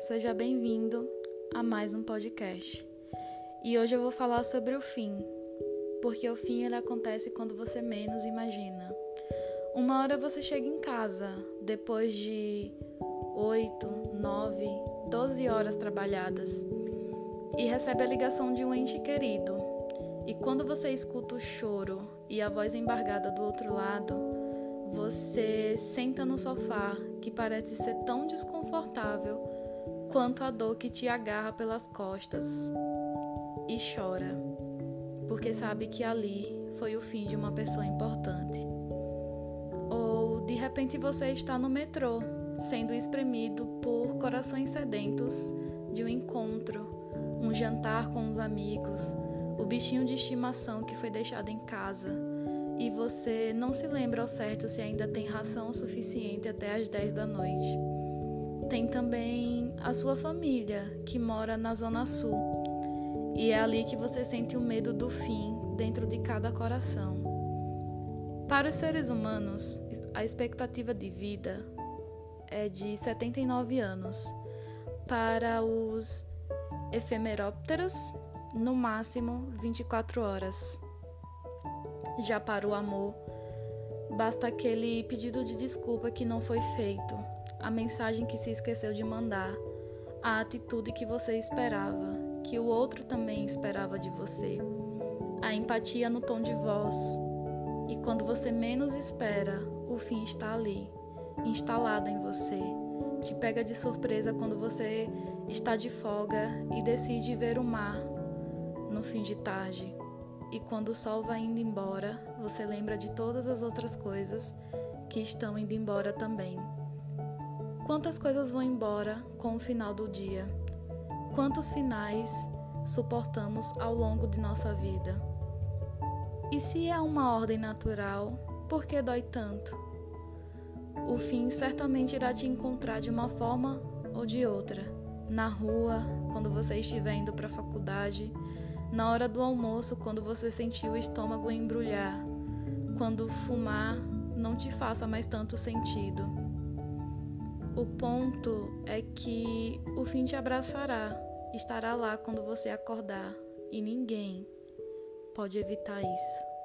seja bem-vindo a mais um podcast. E hoje eu vou falar sobre o fim, porque o fim ele acontece quando você menos imagina. Uma hora você chega em casa, depois de 8, 9, 12 horas trabalhadas, e recebe a ligação de um ente querido. E quando você escuta o choro e a voz embargada do outro lado, você senta no sofá que parece ser tão desconfortável quanto a dor que te agarra pelas costas e chora, porque sabe que ali foi o fim de uma pessoa importante. Ou de repente você está no metrô, sendo espremido por corações sedentos de um encontro, um jantar com os amigos, o bichinho de estimação que foi deixado em casa e você não se lembra ao certo se ainda tem ração suficiente até as 10 da noite. Tem também a sua família, que mora na Zona Sul. E é ali que você sente o medo do fim dentro de cada coração. Para os seres humanos, a expectativa de vida é de 79 anos. Para os efemerópteros, no máximo 24 horas. Já para o amor, basta aquele pedido de desculpa que não foi feito a mensagem que se esqueceu de mandar, a atitude que você esperava, que o outro também esperava de você, a empatia no tom de voz. E quando você menos espera, o fim está ali, instalado em você. Te pega de surpresa quando você está de folga e decide ver o mar no fim de tarde. E quando o sol vai indo embora, você lembra de todas as outras coisas que estão indo embora também. Quantas coisas vão embora com o final do dia? Quantos finais suportamos ao longo de nossa vida? E se é uma ordem natural, por que dói tanto? O fim certamente irá te encontrar de uma forma ou de outra. Na rua, quando você estiver indo para a faculdade, na hora do almoço, quando você sentir o estômago embrulhar, quando fumar não te faça mais tanto sentido o ponto é que o fim te abraçará, estará lá quando você acordar e ninguém pode evitar isso.